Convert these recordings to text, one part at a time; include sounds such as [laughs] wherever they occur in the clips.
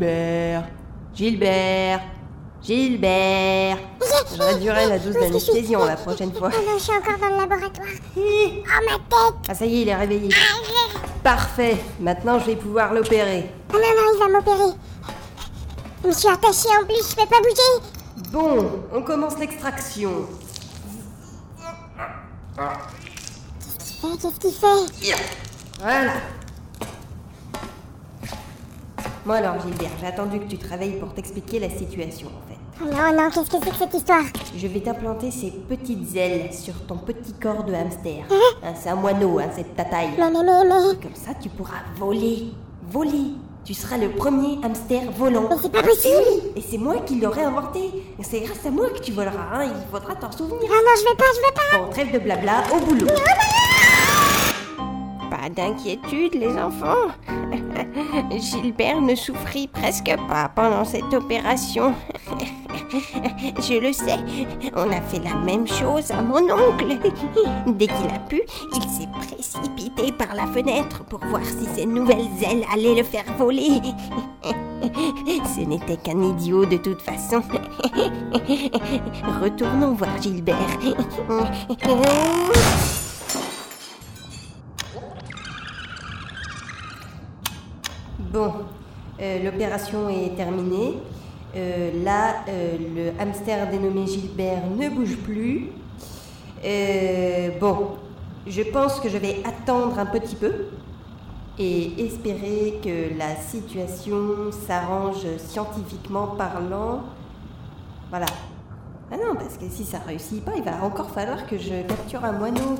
Gilbert Gilbert Gilbert Je réduirai la dose d'anesthésion la prochaine fois. Oh non, je suis encore dans le laboratoire. [laughs] Oh, ma tête Ah ça y est, il est réveillé. Parfait. Maintenant, je vais pouvoir l'opérer. Oh non, non, il va m'opérer. Je me suis attachée en plus, je peux pas bouger. Bon, on commence l'extraction. Qu'est-ce qu'il fait? Voilà. Bon alors Gilbert, j'ai attendu que tu te réveilles pour t'expliquer la situation en fait. Oh non, non, qu'est-ce que c'est que cette histoire Je vais t'implanter ces petites ailes sur ton petit corps de hamster. Hein, c'est un moineau, hein, c'est de ta taille. Mais, mais, mais, mais... Comme ça, tu pourras voler. Voler. Tu seras le premier hamster volant. Mais c'est pas possible Et c'est moi qui l'aurais inventé. C'est grâce à moi que tu voleras. Hein. Il faudra t'en souvenir. Oh non, je vais pas, je vais pas Bon, trêve de blabla, au boulot. D'inquiétude, les enfants. [laughs] Gilbert ne souffrit presque pas pendant cette opération. [laughs] Je le sais, on a fait la même chose à mon oncle. [laughs] Dès qu'il a pu, il s'est précipité par la fenêtre pour voir si ses nouvelles ailes allaient le faire voler. Ce n'était qu'un idiot de toute façon. Retournons voir Gilbert. Bon, euh, l'opération est terminée. Euh, là, euh, le hamster dénommé Gilbert ne bouge plus. Bon, je pense que je vais attendre un petit peu et espérer que la situation s'arrange scientifiquement parlant. Voilà. Ah non, parce que si ça réussit pas, il va encore falloir que je capture un moineau.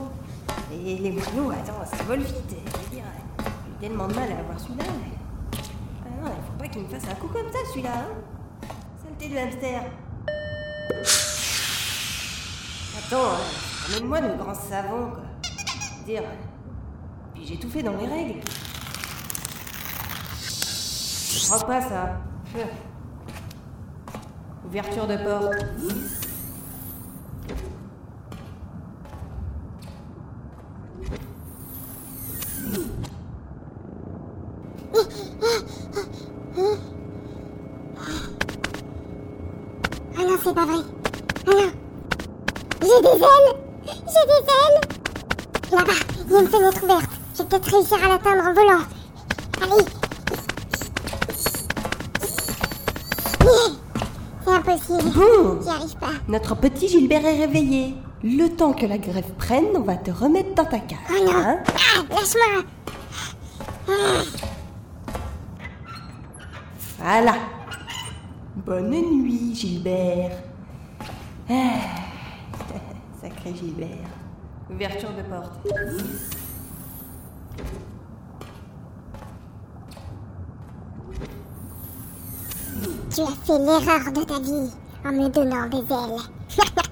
Et les moineaux, attends, ça vole vite. Je veux dire, j'ai tellement de mal à avoir celui-là. Ah non, il faut pas qu'il me fasse un coup comme ça, celui-là. Hein Saleté de hamster. Attends, hein, amène-moi le grand savon, quoi. Dire. Puis j'ai tout fait dans les règles. Je crois pas ça. Ouverture de porte. Ah non, c'est pas vrai. Ah non. J'ai des ailes J'ai des ailes Là-bas, il y a une fenêtre ouverte. Je vais peut-être réussir à l'atteindre en volant. Allez. C'est impossible. Bon. J'y arrive pas. Notre petit Gilbert est réveillé. Le temps que la grève prenne, on va te remettre dans ta cage. Oh non hein Ah, lâche-moi Voilà. Bonne nuit, Gilbert. Ah, [laughs] Sacré Gilbert. Ouverture de porte. Tu as fait l'erreur de ta vie en me donnant des ailes. [laughs]